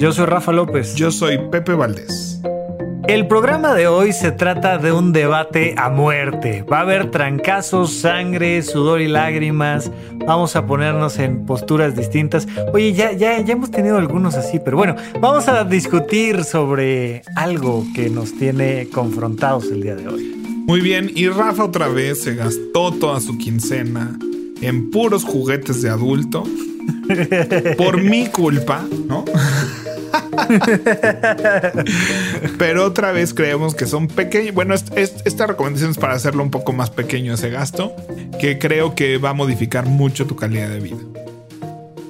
Yo soy Rafa López. Yo soy Pepe Valdés. El programa de hoy se trata de un debate a muerte. Va a haber trancazos, sangre, sudor y lágrimas. Vamos a ponernos en posturas distintas. Oye, ya, ya, ya hemos tenido algunos así, pero bueno, vamos a discutir sobre algo que nos tiene confrontados el día de hoy. Muy bien, y Rafa otra vez se gastó toda su quincena en puros juguetes de adulto. Por mi culpa, ¿no? Pero otra vez creemos que son pequeños. Bueno, esta recomendación es para hacerlo un poco más pequeño ese gasto, que creo que va a modificar mucho tu calidad de vida.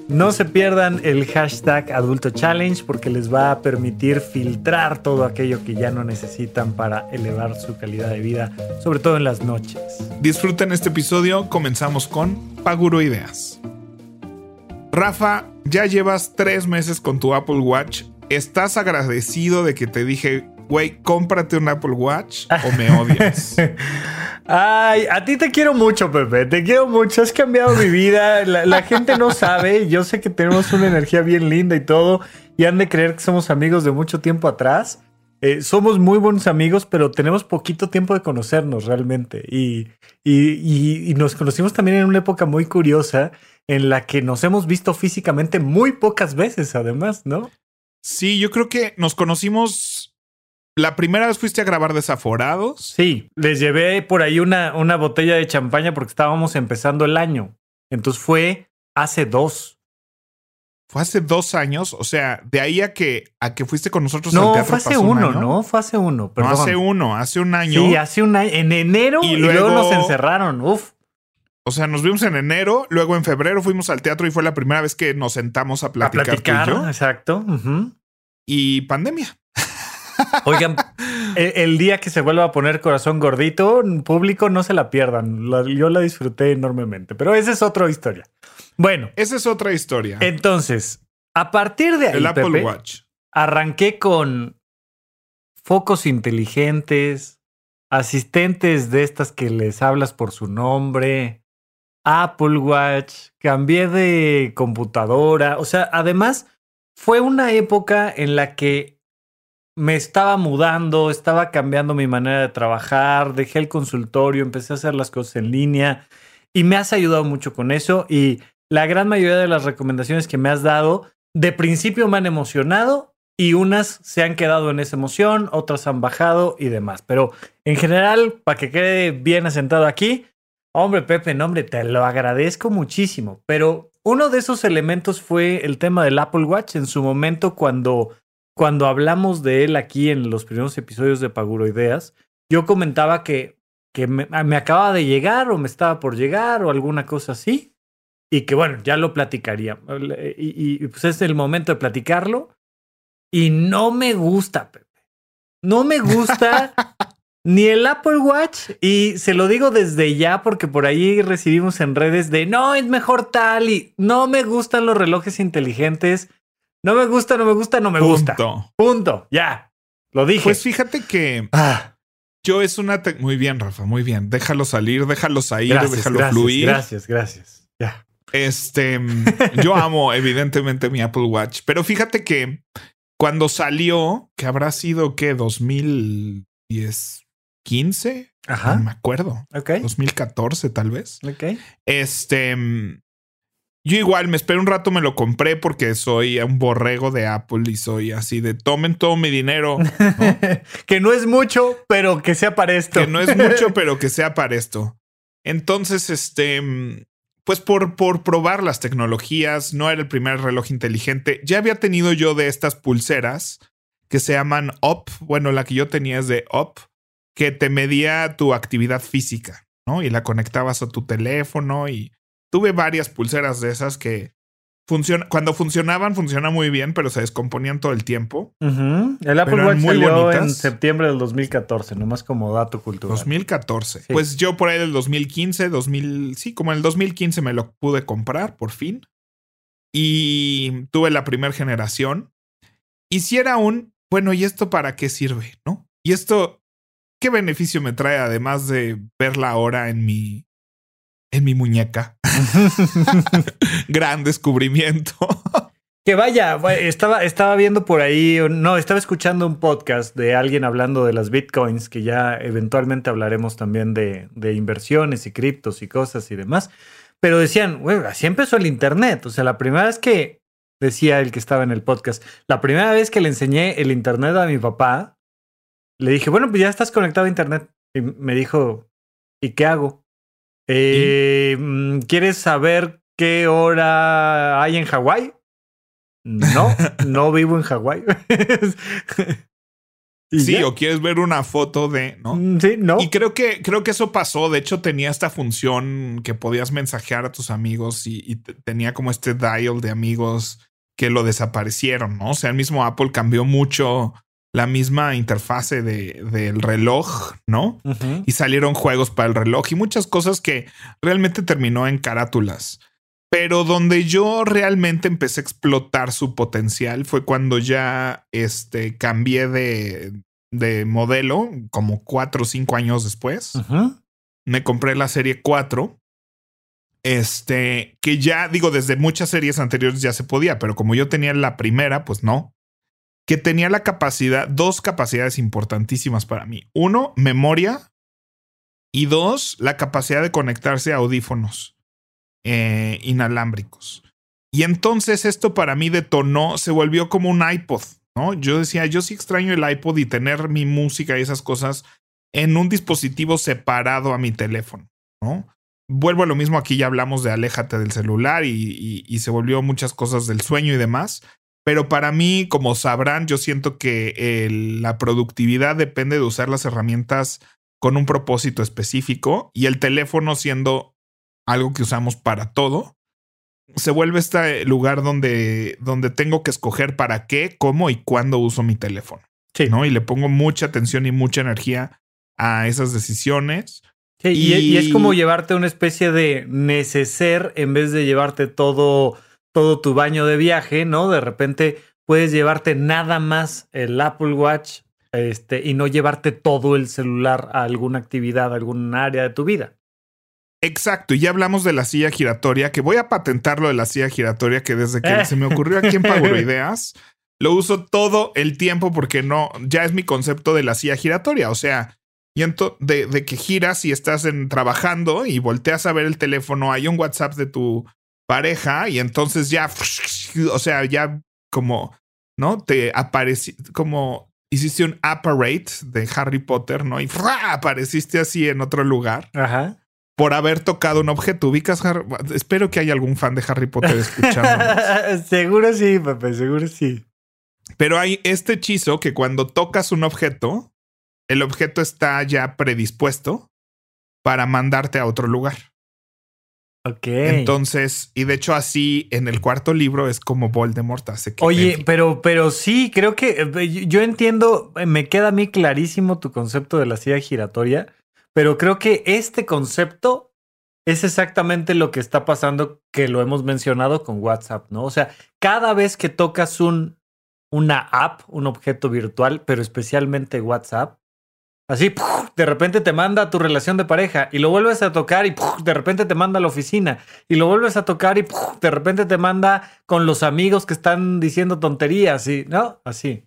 No se pierdan el hashtag Adulto Challenge porque les va a permitir filtrar todo aquello que ya no necesitan para elevar su calidad de vida, sobre todo en las noches. Disfruten este episodio, comenzamos con Paguro Ideas. Rafa, ya llevas tres meses con tu Apple Watch. ¿Estás agradecido de que te dije, güey, cómprate un Apple Watch o me odias? Ay, a ti te quiero mucho, Pepe. Te quiero mucho. Has cambiado mi vida. La, gente no sabe. Yo sé que tenemos una energía bien linda y todo. Y han de creer que somos amigos de mucho tiempo atrás. Eh, somos muy buenos amigos, pero tenemos poquito tiempo de conocernos realmente. Y, y, y, nos conocimos también en una época muy curiosa en la que nos hemos visto físicamente muy pocas veces, además, ¿no? Sí, yo creo que nos conocimos. La primera vez fuiste a grabar desaforados. Sí, les llevé por ahí una, una botella de champaña porque estábamos empezando el año. Entonces fue hace dos. Fue hace dos años, o sea, de ahí a que, a que fuiste con nosotros no, al teatro. Fue hace uno, no, fue hace uno. No, hace uno, hace un año. Sí, hace un año, en enero y, luego, nos encerraron. Uf. O sea, nos vimos en enero, luego en febrero fuimos al teatro y fue la primera vez que nos sentamos a platicar. A platicar, tú y yo. exacto. Y pandemia. Oigan, el, día que se vuelva a poner corazón gordito, público, no se la pierdan. yo la disfruté enormemente, pero esa es otra historia. Bueno, esa es otra historia. Entonces, a partir de ahí, el Apple Watch. arranqué con focos inteligentes, asistentes de estas que les hablas por su nombre, Apple Watch, cambié de computadora, o sea, además fue una época en la que me estaba mudando, estaba cambiando mi manera de trabajar, dejé el consultorio, empecé a hacer las cosas en línea y me has ayudado mucho con eso y la gran mayoría de las recomendaciones que me has dado de principio me han emocionado y unas se han quedado en esa emoción, otras han bajado y demás. Pero en general, para que quede bien asentado aquí, Hombre, Pepe, no, te lo agradezco muchísimo. Pero uno de esos elementos fue el tema del Apple Watch en su momento cuando, cuando hablamos de él aquí en los primeros episodios de Paguro Ideas. Yo comentaba que, que me, me acababa de llegar o me estaba por llegar o alguna cosa así. Y que bueno, ya lo platicaría. Y, y pues es el momento de platicarlo. Y no me gusta, Pepe. No me gusta ni el Apple Watch, y se lo digo desde ya porque por ahí recibimos en redes de no, es mejor tal y no me gustan los relojes inteligentes. No me gusta, no me gusta, no me gusta. Punto. Ya. Lo dije. Pues fíjate que ah. yo es una... Muy bien, Rafa, muy bien. Déjalo salir, déjalo salir, déjalo fluir. Gracias, gracias. Ya. Este, yo amo evidentemente mi Apple Watch, pero fíjate que cuando salió, que habrá sido que 2010, 15. Ajá. No me acuerdo. Ok. 2014, tal vez. Ok. Este. Yo igual me esperé un rato, me lo compré porque soy un borrego de Apple y soy así de tomen todo mi dinero. que no es mucho, pero que sea para esto. Que no es mucho, pero que sea para esto. Entonces, este, pues por, por probar las tecnologías, no era el primer reloj inteligente. Ya había tenido yo de estas pulseras que se llaman Up. Bueno, la que yo tenía es de Up que te medía tu actividad física, ¿no? Y la conectabas a tu teléfono y tuve varias pulseras de esas que Funciona, cuando funcionaban, funcionaba muy bien, pero se descomponían todo el tiempo. El Apple Watch salió en septiembre del 2014, nomás como dato cultural. 2014. Pues yo por ahí del 2015, 2000, sí, como en el 2015 me lo pude comprar, por fin. Y tuve la primera generación. Y si era un, bueno, ¿y esto para qué sirve? ¿No? Y esto, ¿qué beneficio me trae además de verla ahora en mi, en mi muñeca? Gran descubrimiento. Que vaya, estaba, estaba viendo por ahí, no, estaba escuchando un podcast de alguien hablando de las bitcoins, que ya eventualmente hablaremos también de, de inversiones y criptos y cosas y demás. Pero decían, güey, así empezó el Internet. O sea, la primera vez que, decía el que estaba en el podcast, la primera vez que le enseñé el Internet a mi papá, le dije, bueno, pues ya estás conectado a Internet. Y me dijo, ¿y qué hago? Eh, mm, ¿Quieres saber qué hora hay en Hawái? No, no vivo en Hawái. sí, o quieres ver una foto de, ¿no? Mm, sí, no. Y creo que, creo que eso pasó. De hecho, tenía esta función que podías mensajear a tus amigos y, tenía como este dial de amigos que lo desaparecieron, ¿no? O sea, el mismo Apple cambió mucho la misma interfase de, del reloj, ¿no? Y salieron juegos para el reloj y muchas cosas que realmente terminó en carátulas. Pero donde yo realmente empecé a explotar su potencial fue cuando ya este, cambié de, de modelo, como cuatro o cinco años después. Me compré la serie 4. Este, que ya digo, desde muchas series anteriores ya se podía, pero como yo tenía la primera, pues no. Que tenía la capacidad, dos capacidades importantísimas para mí. Uno, memoria. Y dos, la capacidad de conectarse a audífonos. Eh, inalámbricos. Y entonces esto para mí detonó, se volvió como un iPod, ¿no? Yo decía, yo sí extraño el iPod y tener mi música y esas cosas en un dispositivo separado a mi teléfono, ¿no? Vuelvo a lo mismo, aquí ya hablamos de aléjate del celular y, se volvió muchas cosas del sueño y demás, pero para mí, como sabrán, yo siento que la productividad depende de usar las herramientas con un propósito específico y el teléfono siendo algo que usamos para todo, se vuelve este lugar donde, donde tengo que escoger para qué, cómo y cuándo uso mi teléfono. Sí. ¿no? Y le pongo mucha atención y mucha energía a esas decisiones. Sí, y, es como llevarte una especie de neceser en vez de llevarte todo, todo tu baño de viaje, ¿no? De repente puedes llevarte nada más el Apple Watch este, y no llevarte todo el celular a alguna actividad, a algún área de tu vida. Exacto, y ya hablamos de la silla giratoria, que voy a patentarlo de la silla giratoria, que desde que se me ocurrió aquí en Paguro Ideas, lo uso todo el tiempo porque no, ya es mi concepto de la silla giratoria, o sea, y de, de, que giras y estás en, trabajando y volteas a ver el teléfono, hay un WhatsApp de tu pareja y entonces ya, o sea, ya como, ¿no? Te apareció, como hiciste un apparate de Harry Potter, ¿no? Y apareciste así en otro lugar. Ajá por haber tocado un objeto. ¿Ubicas? Espero que haya algún fan de Harry Potter escuchando. seguro sí, papá, seguro sí. Pero hay este hechizo que cuando tocas un objeto, el objeto está ya predispuesto para mandarte a otro lugar. Ok. Entonces, y de hecho así en el cuarto libro es como Voldemort hace que... Oye, pero, pero sí, creo que eh, yo entiendo, me queda a mí clarísimo tu concepto de la silla giratoria pero creo que este concepto es exactamente lo que está pasando, que lo hemos mencionado con WhatsApp, ¿no? O sea, cada vez que tocas un, una app, un objeto virtual, pero especialmente WhatsApp, así, de repente te manda a tu relación de pareja y lo vuelves a tocar y de repente te manda a la oficina y lo vuelves a tocar y de repente te manda con los amigos que están diciendo tonterías y, ¿no? Así.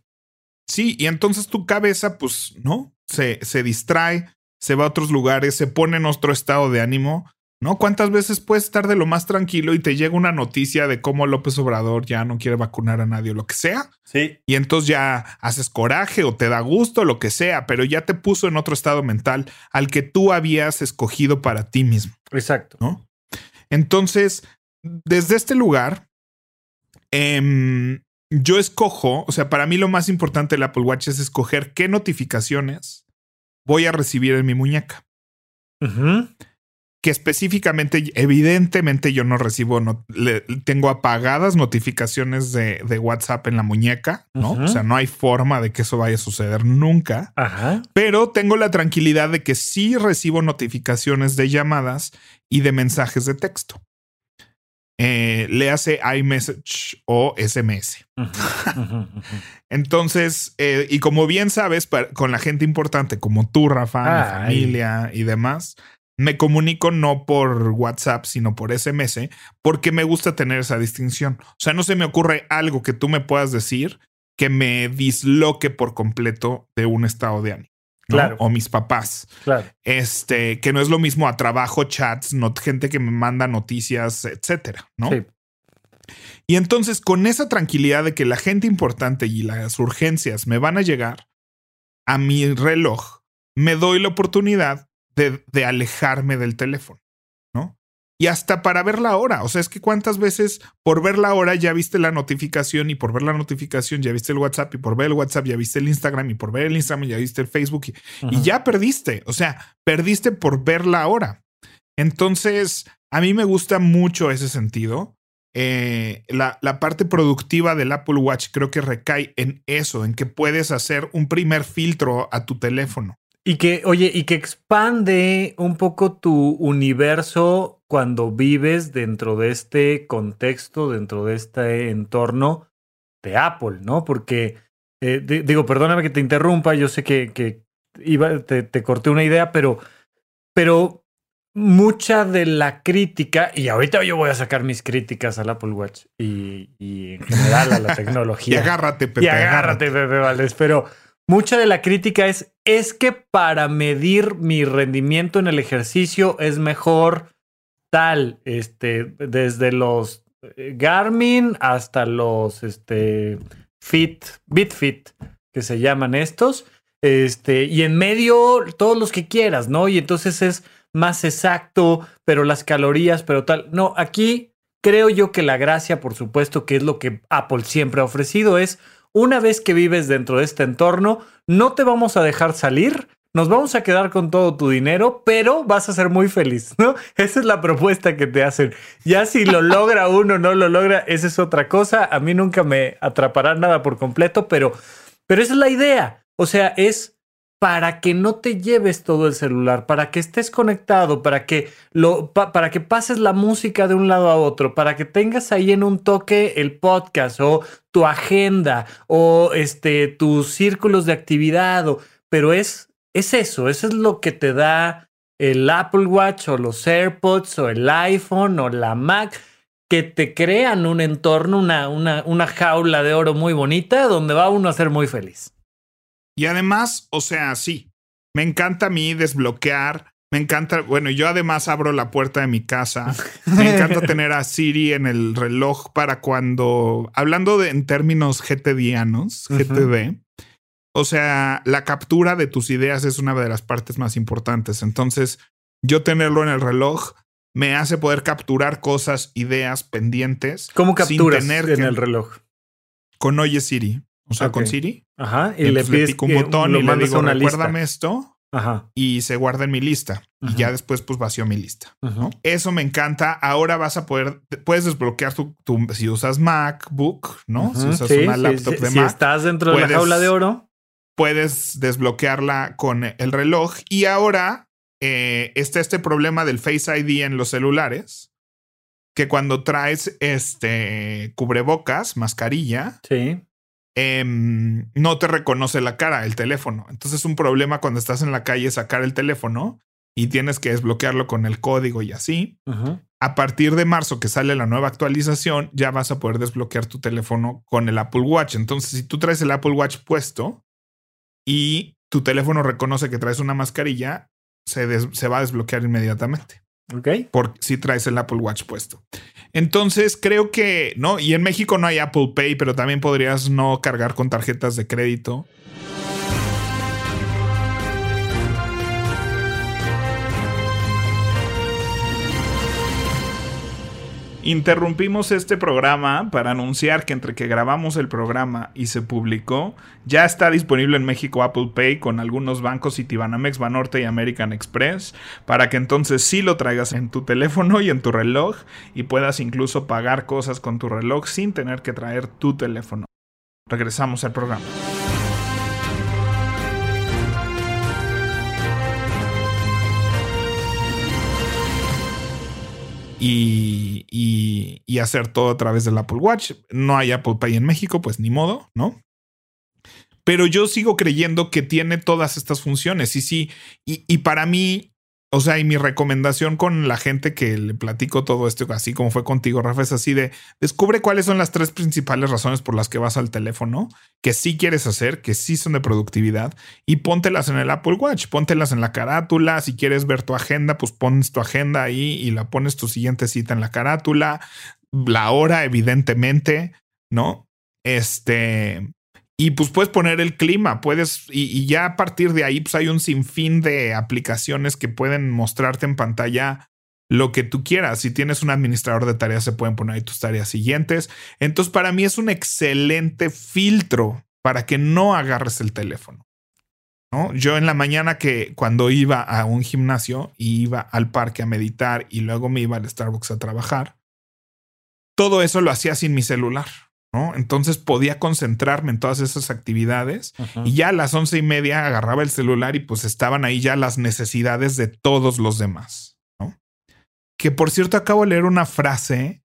Sí, y entonces tu cabeza, pues, ¿no? Se, se distrae, se va a otros lugares, se pone en otro estado de ánimo. ¿No? ¿Cuántas veces puedes estar de lo más tranquilo y te llega una noticia de cómo López Obrador ya no quiere vacunar a nadie o lo que sea? Sí. Y entonces ya haces coraje o te da gusto, lo que sea, pero ya te puso en otro estado mental al que tú habías escogido para ti mismo. Exacto. ¿No? Entonces, desde este lugar, em, yo escojo, o sea, para mí lo más importante del Apple Watch es escoger qué notificaciones voy a recibir en mi muñeca. Que específicamente, evidentemente yo no recibo, no, tengo apagadas notificaciones de, WhatsApp en la muñeca, ¿no? O sea, no hay forma de que eso vaya a suceder nunca. Ajá. Pero tengo la tranquilidad de que sí recibo notificaciones de llamadas y de mensajes de texto. Eh, le hace iMessage o SMS. Entonces, eh, y como bien sabes, con la gente importante como tú, Rafa, mi familia y demás, me comunico no por WhatsApp, sino por SMS, porque me gusta tener esa distinción. O sea, no se me ocurre algo que tú me puedas decir que me disloque por completo de un estado de ánimo. Claro. O mis papás. Claro. Este, que no es lo mismo a trabajo, chats, gente que me manda noticias, etcétera, ¿no? Sí. Y entonces, con esa tranquilidad de que la gente importante y las urgencias me van a llegar a mi reloj, me doy la oportunidad de, alejarme del teléfono, ¿no? Y hasta para ver la hora. O sea, es que cuántas veces por ver la hora ya viste la notificación y por ver la notificación ya viste el WhatsApp y por ver el WhatsApp ya viste el Instagram y por ver el Instagram ya viste el Facebook y, ya perdiste. O sea, perdiste por ver la hora. Entonces, a mí me gusta mucho ese sentido. Eh, la, la, parte productiva del Apple Watch creo que recae en eso, en que puedes hacer un primer filtro a tu teléfono. Y que, oye, y que expande un poco tu universo cuando vives dentro de este contexto, dentro de este entorno de Apple, ¿no? Porque, eh, digo, perdóname que te interrumpa, yo sé que, que iba, te, te, corté una idea, pero, pero mucha de la crítica, y ahorita yo voy a sacar mis críticas al Apple Watch y, y en general a la tecnología. y agárrate, Pepe. Y agárrate, Pepe Valdés, pero mucha de la crítica es, es que para medir mi rendimiento en el ejercicio es mejor tal, este, desde los eh, Garmin hasta los este, Fit, BitFit, que se llaman estos, este, y en medio todos los que quieras, ¿no? Y entonces es más exacto, pero las calorías, pero tal. No, aquí creo yo que la gracia, por supuesto, que es lo que Apple siempre ha ofrecido, es una vez que vives dentro de este entorno, no te vamos a dejar salir, nos vamos a quedar con todo tu dinero, pero vas a ser muy feliz, ¿no? Esa es la propuesta que te hacen. Ya si lo logra uno o no lo logra, esa es otra cosa. A mí nunca me atrapará nada por completo, pero, pero esa es la idea. O sea, es para que no te lleves todo el celular, para que estés conectado, para que para que pases la música de un lado a otro, para que tengas ahí en un toque el podcast o tu agenda o este tus círculos de actividad, pero es es eso, eso es lo que te da el Apple Watch o los AirPods o el iPhone o la Mac que te crean un entorno, una, una, una jaula de oro muy bonita donde va uno a ser muy feliz. Y además, o sea, sí, me encanta a mí desbloquear. Me encanta, bueno, yo además abro la puerta de mi casa. Me encanta tener a Siri en el reloj para cuando, hablando de, en términos GTDianos, GTD, o sea, la captura de tus ideas es una de las partes más importantes. Entonces, yo tenerlo en el reloj me hace poder capturar cosas, ideas pendientes. ¿Cómo capturas en el reloj? Con Oye Siri. O sea, con Siri. Ajá. Y, le pides un botón y le digo, recuérdame esto. Ajá. Y se guarda en mi lista. Y ya después, pues vacío mi lista. Eso me encanta. Ahora vas a poder, puedes desbloquear tu, si usas MacBook, ¿no? Si usas una laptop de Mac. Si estás dentro de la jaula de oro. Puedes desbloquearla con el reloj. Y ahora eh, está este problema del Face ID en los celulares. Que cuando traes este cubrebocas, mascarilla, sí Em, no te reconoce la cara, el teléfono. Entonces es un problema cuando estás en la calle sacar el teléfono y tienes que desbloquearlo con el código y así. A partir de marzo que sale la nueva actualización, ya vas a poder desbloquear tu teléfono con el Apple Watch. Entonces, si tú traes el Apple Watch puesto y tu teléfono reconoce que traes una mascarilla, se, se va a desbloquear inmediatamente. Ok. Por si traes el Apple Watch puesto. Entonces creo que, ¿no? Y en México no hay Apple Pay, pero también podrías no cargar con tarjetas de crédito. Interrumpimos este programa para anunciar que entre que grabamos el programa y se publicó, ya está disponible en México Apple Pay con algunos bancos Citibanamex, Banorte y American Express, para que entonces sí lo traigas en tu teléfono y en tu reloj y puedas incluso pagar cosas con tu reloj sin tener que traer tu teléfono. Regresamos al programa. Y, hacer todo a través del Apple Watch. No hay Apple Pay en México, pues ni modo, ¿no? Pero yo sigo creyendo que tiene todas estas funciones. Y sí, y, para mí o sea, y mi recomendación con la gente que le platico todo esto, así como fue contigo, Rafa, es así de descubre cuáles son las tres principales razones por las que vas al teléfono, que sí quieres hacer, que sí son de productividad, y póntelas en el Apple Watch, póntelas en la carátula. Si quieres ver tu agenda, pues pones tu agenda ahí y la pones tu siguiente cita en la carátula, la hora, evidentemente, ¿no? Este, y pues puedes poner el clima, puedes, y, ya a partir de ahí, pues hay un sinfín de aplicaciones que pueden mostrarte en pantalla lo que tú quieras. Si tienes un administrador de tareas, se pueden poner ahí tus tareas siguientes. Entonces, para mí es un excelente filtro para que no agarres el teléfono. ¿no? Yo en la mañana que cuando iba a un gimnasio y iba al parque a meditar y luego me iba al Starbucks a trabajar, todo eso lo hacía sin mi celular. Entonces podía concentrarme en todas esas actividades y ya a las once y media agarraba el celular y pues estaban ahí ya las necesidades de todos los demás, ¿no? Que por cierto acabo de leer una frase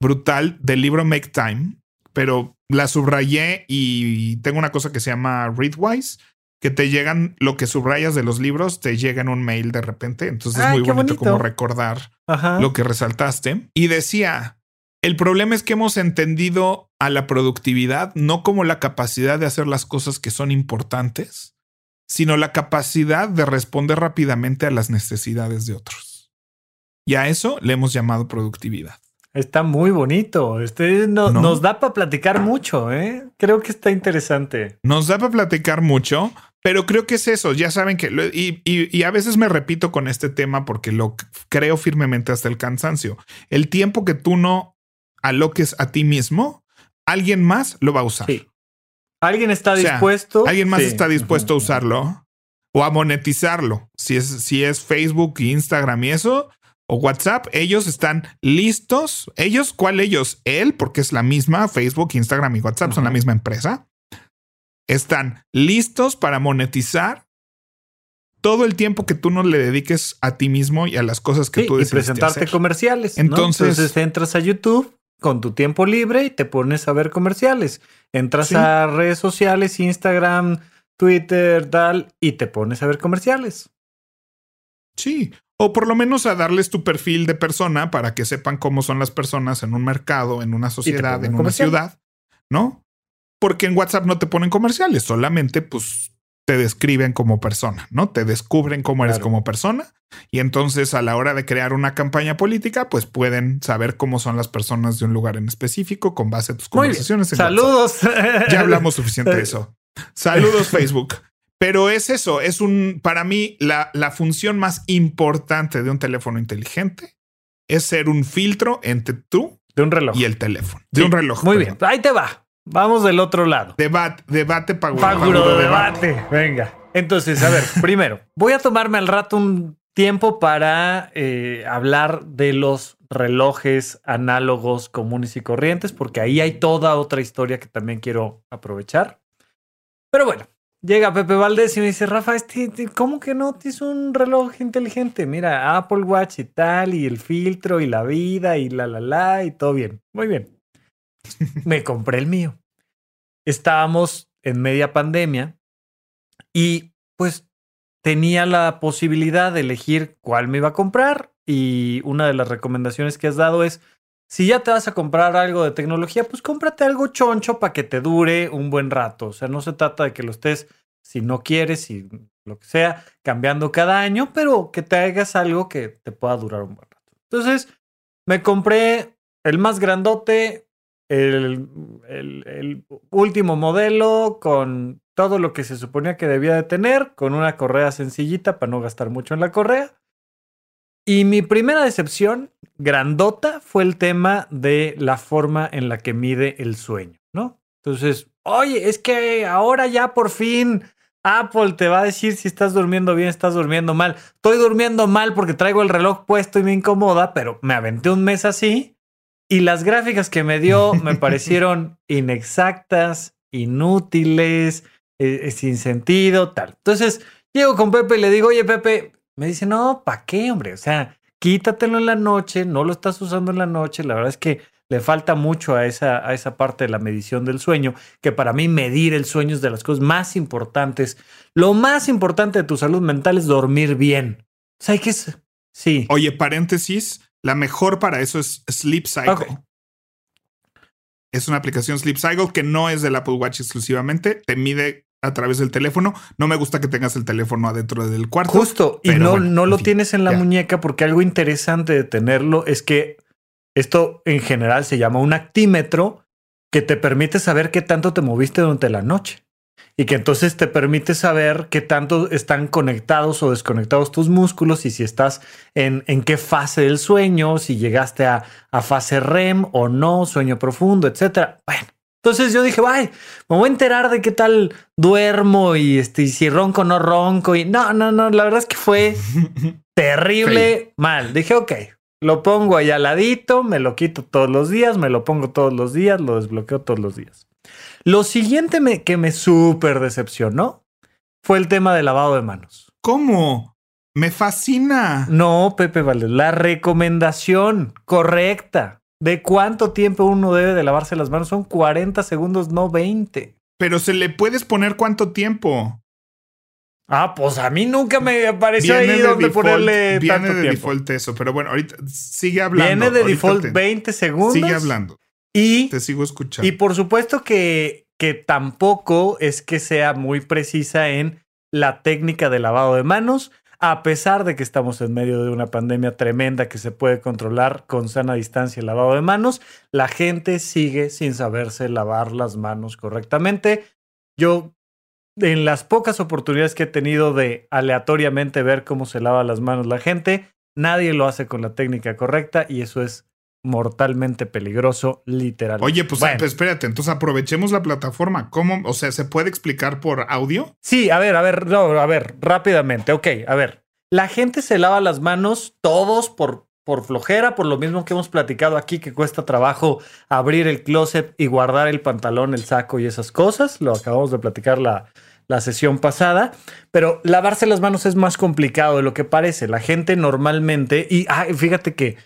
brutal del libro Make Time, pero la subrayé y tengo una cosa que se llama Readwise, que te llegan lo que subrayas de los libros, te llega en un mail de repente. Entonces es muy bonito, como recordar lo que resaltaste. Y decía, el problema es que hemos entendido a la productividad no como la capacidad de hacer las cosas que son importantes, sino la capacidad de responder rápidamente a las necesidades de otros. Y a eso le hemos llamado productividad. Está muy bonito. Este nos da para platicar mucho, ¿eh? Creo que está interesante. Nos da para platicar mucho, pero creo que es eso. Ya saben que, y, y, a veces me repito con este tema porque lo creo firmemente hasta el cansancio. El tiempo que tú no aloques a ti mismo, alguien más lo va a usar. Alguien está dispuesto. Alguien más está dispuesto a usarlo o a monetizarlo. Si es, si es Facebook, Instagram y eso, o WhatsApp, ellos están listos. Ellos, ¿cuál ellos? Él, porque es la misma Facebook, Instagram y WhatsApp, son la misma empresa. Están listos para monetizar todo el tiempo que tú no le dediques a ti mismo y a las cosas que tú deseas. Y presentarte comerciales. Entonces, Entonces entras a YouTube con tu tiempo libre y te pones a ver comerciales. Entras a redes sociales, Instagram, Twitter, tal, y te pones a ver comerciales. Sí, o por lo menos a darles tu perfil de persona para que sepan cómo son las personas en un mercado, en una sociedad, en una ciudad, ¿no? Porque en WhatsApp no te ponen comerciales, solamente pues te describen como persona, ¿no? Te descubren cómo eres como persona y entonces a la hora de crear una campaña política, pues pueden saber cómo son las personas de un lugar en específico con base a tus conversaciones. Saludos. Ya hablamos suficiente de eso. Saludos Facebook. Pero es eso, es un, para mí, la, la función más importante de un teléfono inteligente es ser un filtro entre tú de un reloj y el teléfono. De un reloj. Muy bien. Ahí te va. Vamos del otro lado. Debate, debate, paguro. debate. Venga. Entonces, a ver, primero, voy a tomarme al rato un tiempo para eh, hablar de los relojes análogos comunes y corrientes, porque ahí hay toda otra historia que también quiero aprovechar. Pero bueno, llega Pepe Valdés y me dice, Rafa, este, ¿cómo que no tienes un reloj inteligente? Mira, Apple Watch y tal, y el filtro y la vida y la la la y todo bien. Muy bien. Me compré el mío. Estábamos en media pandemia y pues tenía la posibilidad de elegir cuál me iba a comprar y una de las recomendaciones que has dado es, si ya te vas a comprar algo de tecnología, pues cómprate algo choncho para que te dure un buen rato. O sea, no se trata de que lo estés, si no quieres, y lo que sea, cambiando cada año, pero que te hagas algo que te pueda durar un buen rato. Entonces, me compré el más grandote, el, último modelo con todo lo que se suponía que debía de tener, con una correa sencillita para no gastar mucho en la correa. Y mi primera decepción, grandota fue el tema de la forma en la que mide el sueño, ¿no? Entonces, oye, es que ahora ya por fin Apple te va a decir si estás durmiendo bien, estás durmiendo mal. Estoy durmiendo mal porque traigo el reloj puesto y me incomoda, pero me aventé un mes así y las gráficas que me dio me parecieron inexactas, inútiles, eh, sin sentido, tal. Entonces, llego con Pepe y le digo, oye, Pepe, me dice, no, ¿para qué, hombre? O sea, quítatelo en la noche, no lo estás usando en la noche. La verdad es que le falta mucho a esa, a esa parte de la medición del sueño, que para mí medir el sueño es de las cosas más importantes. Lo más importante de tu salud mental es dormir bien. O sea, que es... Sí. Oye, paréntesis, la mejor para eso es Sleep Cycle. Es una aplicación Sleep Cycle que no es del Apple Watch exclusivamente, te mide a través del teléfono. No me gusta que tengas el teléfono adentro del cuarto. Justo, y no, no lo tienes en la muñeca porque algo interesante de tenerlo es que esto en general se llama un actímetro que te permite saber qué tanto te moviste durante la noche y que entonces te permite saber qué tanto están conectados o desconectados tus músculos y si estás en, en qué fase del sueño, si llegaste a, a fase REM o no, sueño profundo, etcétera. Bueno, entonces yo dije, ay, me voy a enterar de qué tal duermo y, este, si ronco o no ronco. Y no, no, no, la verdad es que fue terrible mal. Dije, ok, lo pongo ahí al ladito, me lo quito todos los días, me lo pongo todos los días, lo desbloqueo todos los días. Lo siguiente que me súper decepcionó fue el tema del lavado de manos. ¿Cómo? Me fascina. No, Pepe Valdez, la recomendación correcta de cuánto tiempo uno debe de lavarse las manos son 40 segundos, no 20. Pero se le puedes poner cuánto tiempo. Ah, pues a mí nunca me apareció ahí donde ponerle viene de default eso, pero bueno, ahorita sigue hablando. Viene de default 20 segundos. Sigue hablando. Y te sigo escuchando. Y por supuesto que, que tampoco es que sea muy precisa en la técnica de lavado de manos a pesar de que estamos en medio de una pandemia tremenda que se puede controlar con sana distancia el lavado de manos, la gente sigue sin saberse lavar las manos correctamente. Yo, en las pocas oportunidades que he tenido de aleatoriamente ver cómo se lava las manos la gente, nadie lo hace con la técnica correcta y eso es mortalmente peligroso, literalmente. Oye, pues, pues, espérate, entonces aprovechemos la plataforma. ¿Cómo? O sea, ¿se puede explicar por audio? Sí, a ver, a ver, no, a ver, rápidamente. Ok, a ver. La gente se lava las manos todos por, por flojera, por lo mismo que hemos platicado aquí, que cuesta trabajo abrir el closet y guardar el pantalón, el saco y esas cosas. Lo acabamos de platicar la, la sesión pasada, pero lavarse las manos es más complicado de lo que parece. La gente normalmente, y fíjate que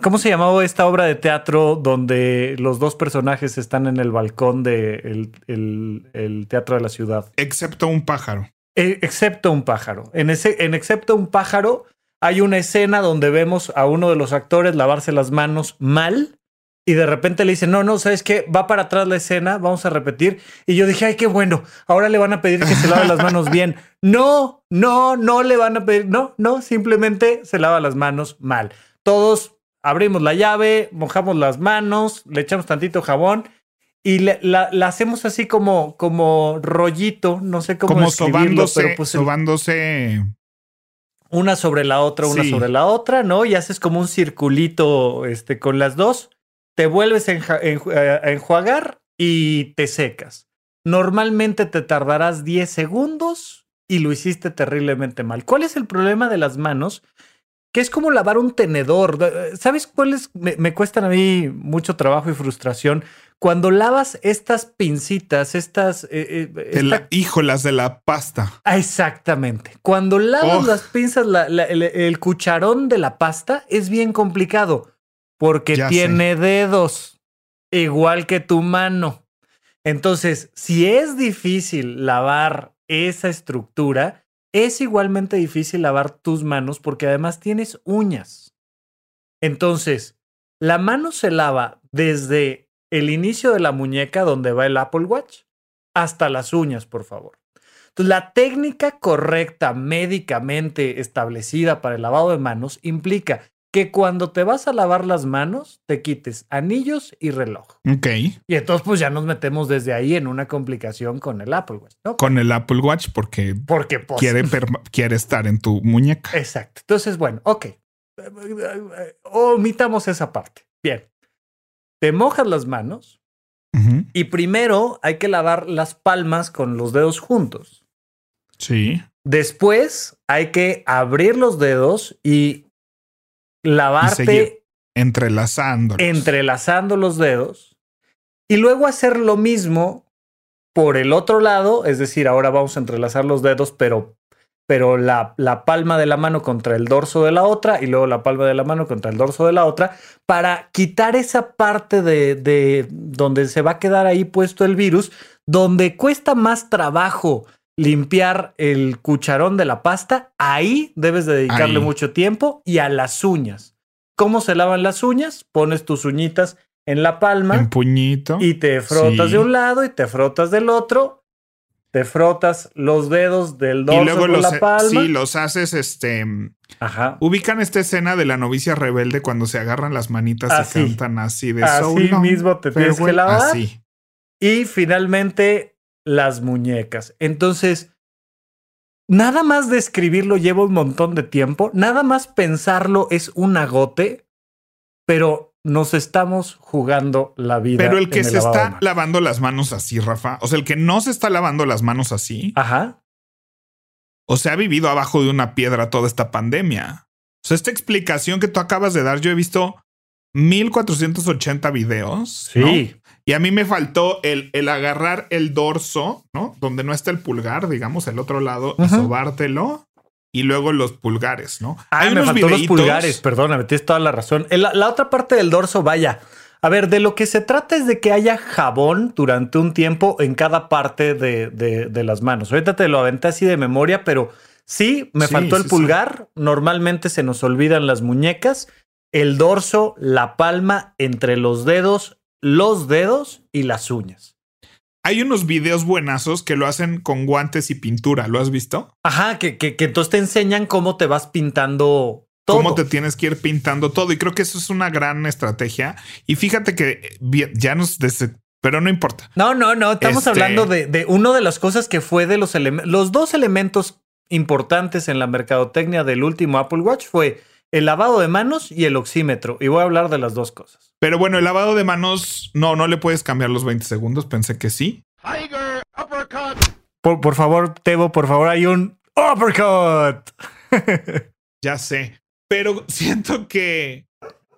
¿Cómo se llamaba esta obra de teatro donde los dos personajes están en el balcón del de el, teatro de la ciudad? Excepto un pájaro. Eh, excepto un pájaro. En, ese, en Excepto un pájaro hay una escena donde vemos a uno de los actores lavarse las manos mal y de repente le dicen, no, no, ¿sabes qué? Va para atrás la escena, vamos a repetir. Y yo dije, ay, qué bueno, ahora le van a pedir que se lave las manos bien. No, no, no le van a pedir, no, no, simplemente se lava las manos mal. Todos abrimos la llave, mojamos las manos, le echamos tantito jabón y la, hacemos así como, como rollito, no sé cómo como sobándose, pero pues sobándose una sobre la otra, una sobre la otra, ¿no? Y haces como un circulito este, con las dos te vuelves eh, a enjuagar y te secas. Normalmente te tardarás 10 segundos y lo hiciste terriblemente mal. ¿Cuál es el problema de las manos? Que es como lavar un tenedor. ¿Sabes cuáles me, cuestan a mí mucho trabajo y frustración? Cuando lavas estas pincitas, estas... Eh, eh hijo, las de la pasta. Ah, exactamente. Cuando lavas las pinzas, el cucharón de la pasta es bien complicado porque tiene dedos, igual que tu mano. Entonces, si es difícil lavar esa estructura, es igualmente difícil lavar tus manos porque además tienes uñas. Entonces, la mano se lava desde el inicio de la muñeca donde va el Apple Watch hasta las uñas, por favor. Entonces, la técnica correcta médicamente establecida para el lavado de manos implica que cuando te vas a lavar las manos, te quites anillos y reloj. Ok. Y entonces, pues ya nos metemos desde ahí en una complicación con el Apple Watch, ¿no? Con el Apple Watch, porque, porque pues, quiere, quiere estar en tu muñeca. Exacto. Entonces, bueno, ok. omitamos esa parte. Bien. Te mojas las manos y primero hay que lavar las palmas con los dedos juntos. Sí. Después hay que abrir los dedos y lavarte. entrelazando. Entrelazando los dedos. Y luego hacer lo mismo por el otro lado. Es decir, ahora vamos a entrelazar los dedos, pero, pero la, la palma de la mano contra el dorso de la otra y luego la palma de la mano contra el dorso de la otra para quitar esa parte de, de donde se va a quedar ahí puesto el virus, donde cuesta más trabajo limpiar el cucharón de la pasta, ahí debes dedicarle mucho tiempo y a las uñas. ¿Cómo se lavan las uñas? Pones tus uñitas en la palma. En puñito. Y te frotas de un lado y te frotas del otro. Te frotas los dedos del dorso y luego los, la palma. Sí, los haces este. Ajá. Ubican esta escena de la novicia rebelde cuando se agarran las manitas y cantan así de Así mismo te tienes que lavar. Así. Y finalmente las muñecas. Entonces, nada más describirlo lleva un montón de tiempo, nada más pensarlo es un agote, pero nos estamos jugando la vida. Pero el que se está lavando las manos así, Rafa, o sea, el que no se está lavando las manos así. Ajá. O sea, ha vivido abajo de una piedra toda esta pandemia. O sea, esta explicación que tú acabas de dar, yo he visto 1480 videos. Sí. Y a mí me faltó el, el agarrar el dorso, ¿no? Donde no está el pulgar, digamos, el otro lado, y sobártelo. Y luego los pulgares, ¿no? Hay me unos faltó los pulgares, perdóname, tienes toda la razón. La, la otra parte del dorso, vaya. A ver, de lo que se trata es de que haya jabón durante un tiempo en cada parte de, de, las manos. Ahorita te lo aventé así de memoria, pero sí, me faltó el pulgar. Normalmente se nos olvidan las muñecas, el dorso, la palma, entre los dedos, los dedos y las uñas. Hay unos videos buenazos que lo hacen con guantes y pintura. ¿Lo has visto? Ajá, que, que, entonces te enseñan cómo te vas pintando todo. Cómo te tienes que ir pintando todo. Y creo que eso es una gran estrategia. Y fíjate que ya nos... Pero no importa. No, no, no. Estamos este hablando de, de una de las cosas que fue de los elementos. Los dos elementos importantes en la mercadotecnia del último Apple Watch fue el lavado de manos y el oxímetro. Y voy a hablar de las dos cosas. Pero bueno, el lavado de manos, no, no le puedes cambiar los 20 segundos. Pensé que sí. por, favor, Tebo, por favor, hay un uppercut. ya sé. Pero siento que.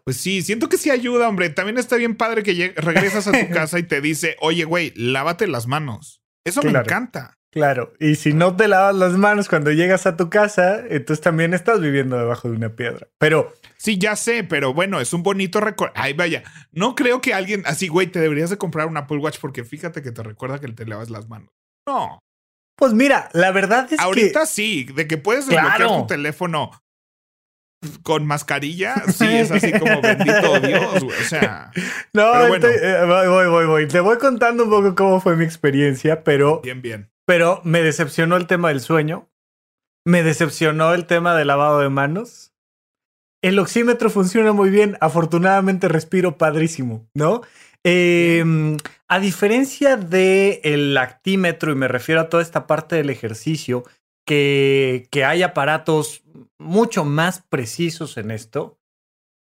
Pues sí, siento que sí ayuda, hombre. También está bien padre que regresas a tu casa y te dice, oye, güey, lávate las manos. Eso me encanta. Claro, y si no te lavas las manos cuando llegas a tu casa, entonces también estás viviendo debajo de una piedra. Pero Sí, ya sé, pero bueno, es un bonito recuerdo. Ay, vaya, no creo que alguien así, güey, te deberías de comprar un Apple Watch porque fíjate que te recuerda que te lavas las manos. No. Pues mira, la verdad es que. Ahorita sí, de que puedes desbloquear tu teléfono con mascarilla, sí, es así como bendito Dios, güey. O sea. No, eh, voy, voy, voy. Te voy contando un poco cómo fue mi experiencia, pero. Bien, bien. Pero me decepcionó el tema del sueño. Me decepcionó el tema del lavado de manos el oxímetro funciona muy bien. Afortunadamente respiro padrísimo, ¿no? Em, a diferencia del el lactímetro, y me refiero a toda esta parte del ejercicio, que, que hay aparatos mucho más precisos en esto,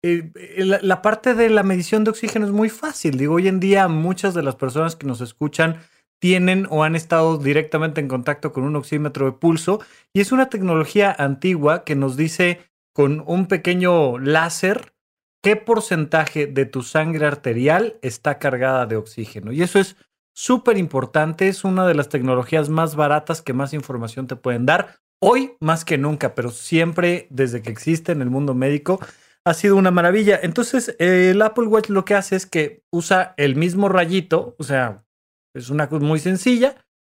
eh, la, la, parte de la medición de oxígeno es muy fácil. Digo, hoy en día muchas de las personas que nos escuchan tienen o han estado directamente en contacto con un oxímetro de pulso y es una tecnología antigua que nos dice con un pequeño láser qué porcentaje de tu sangre arterial está cargada de oxígeno. Y eso es súper importante, es una de las tecnologías más baratas que más información te pueden dar. Hoy más que nunca, pero siempre desde que existe en el mundo médico ha sido una maravilla. Entonces, el Apple Watch lo que hace es que usa el mismo rayito, o sea, es una cosa muy sencilla,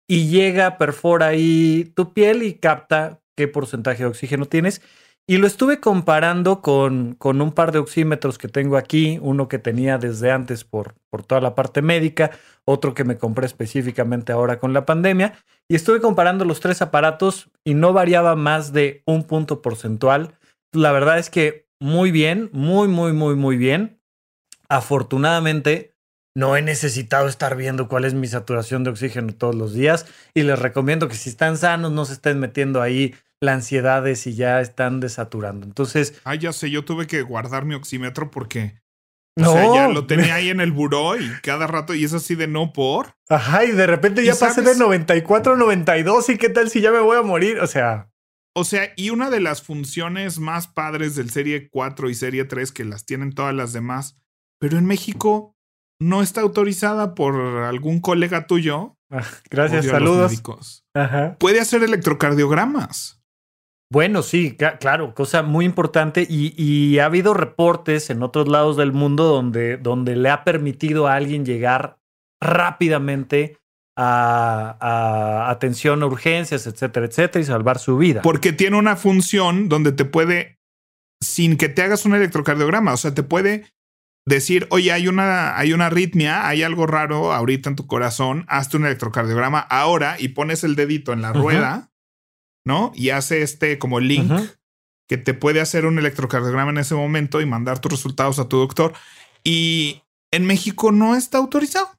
y llega, perfora ahí tu piel y capta qué porcentaje de oxígeno tienes. Y lo estuve comparando con, con, un par de oxímetros que tengo aquí, uno que tenía desde antes por, por toda la parte médica, otro que me compré específicamente ahora con la pandemia, y estuve comparando los tres aparatos y no variaba más de un punto porcentual. La verdad es que muy bien, muy, muy, muy, muy bien. Afortunadamente, no he necesitado estar viendo cuál es mi saturación de oxígeno todos los días y les recomiendo que si están sanos no se estén metiendo ahí la ansiedad de si ya están desaturando. Entonces. Ah, ya sé, yo tuve que guardar mi oxímetro porque. No. O sea, ya lo tenía ahí en el buró y cada rato, y es así de no por. Ajá, y de repente ya pasé de 94 a 92, y qué tal si ya me voy a morir. O sea. O sea, y una de las funciones más padres del Serie 4 y Serie 3 que las tienen todas las demás, pero en México no está autorizada por algún colega tuyo. Ah, gracias, saludos. Ajá. Puede hacer electrocardiogramas. Bueno, sí, claro, cosa muy importante y, ha habido reportes en otros lados del mundo donde, donde le ha permitido a alguien llegar rápidamente a, atención a urgencias, etcétera, etcétera, y salvar su vida. Porque tiene una función donde te puede, sin que te hagas un electrocardiograma, o sea, te puede decir, oye, hay una, hay una arritmia, hay algo raro ahorita en tu corazón, hazte un electrocardiograma ahora y pones el dedito en la rueda, ¿no? Y hace este como link que te puede hacer un electrocardiograma en ese momento y mandar tus resultados a tu doctor. Y en México no está autorizado.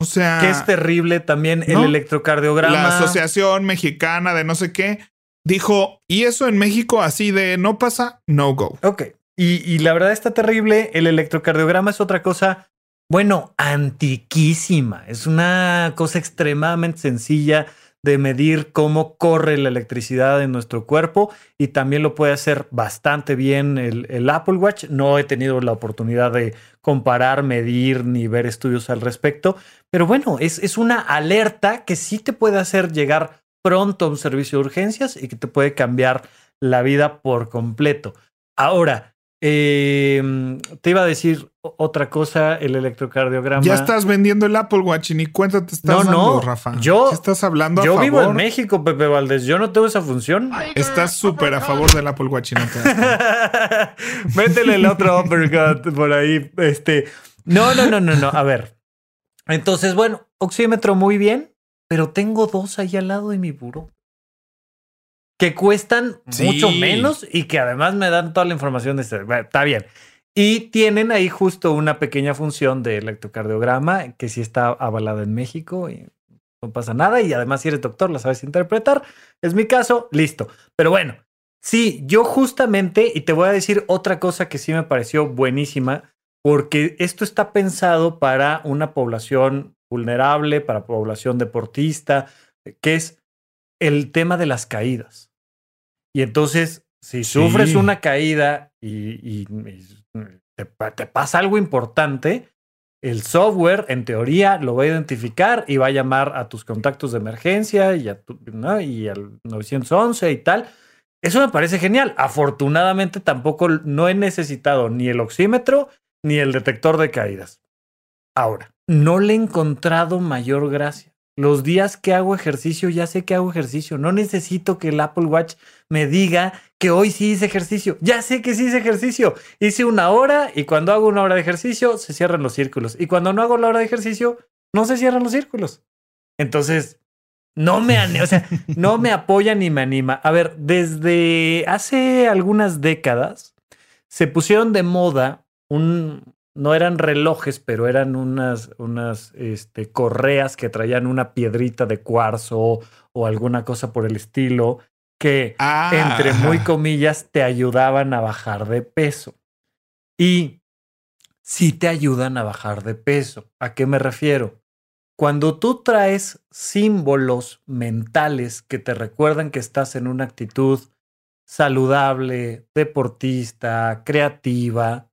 O sea. Que es terrible también el electrocardiograma. La Asociación Mexicana de no sé qué dijo, y eso en México así de no pasa, no go. Ok. Y, la verdad está terrible. El electrocardiograma es otra cosa, bueno, antiquísima. Es una cosa extremadamente sencilla de medir cómo corre la electricidad en nuestro cuerpo y también lo puede hacer bastante bien el, Apple Watch. No he tenido la oportunidad de comparar, medir ni ver estudios al respecto, pero bueno, es, es una alerta que sí te puede hacer llegar pronto a un servicio de urgencias y que te puede cambiar la vida por completo. Ahora, eh, te iba a decir otra cosa, el electrocardiograma. Ya estás vendiendo el Apple Watch y ni cuenta te estás no, dando, Rafa. Yo, estás hablando yo vivo en México, Pepe Valdés. Yo no tengo esa función. Estás súper a favor del Apple Watch y no te Métele el otro uppercut por ahí. Este. No, no, no, no, no. A ver. Entonces, bueno, oxímetro muy bien, pero tengo dos ahí al lado de mi buró que cuestan mucho menos y que además me dan toda la información de este. está bien. Y tienen ahí justo una pequeña función de electrocardiograma que sí está avalada en México y no pasa nada. Y además, si eres doctor, la sabes interpretar. Es mi caso, listo. Pero bueno, sí, yo justamente, y te voy a decir otra cosa que sí me pareció buenísima, porque esto está pensado para una población vulnerable, para población deportista, que es el tema de las caídas. Y entonces, si sufres una caída y, te, pasa algo importante, el software, en teoría, lo va a identificar y va a llamar a tus contactos de emergencia y, a y al 911 y tal. Eso me parece genial. Afortunadamente, tampoco no he necesitado ni el oxímetro ni el detector de caídas. Ahora, no le he encontrado mayor gracia. Los días que hago ejercicio, ya sé que hago ejercicio. No necesito que el Apple Watch me diga que hoy sí hice ejercicio. Ya sé que sí hice ejercicio. Hice una hora y cuando hago una hora de ejercicio se cierran los círculos. Y cuando no hago la hora de ejercicio, no se cierran los círculos. Entonces, no me, o sea, no me apoya ni me anima. A ver, desde hace algunas décadas se pusieron de moda un, no eran relojes, pero eran unas, unas este, correas que traían una piedrita de cuarzo o alguna cosa por el estilo, que entre muy ah. comillas te ayudaban a bajar de peso. Y sí te ayudan a bajar de peso. ¿A qué me refiero? Cuando tú traes símbolos mentales que te recuerdan que estás en una actitud saludable, deportista, creativa,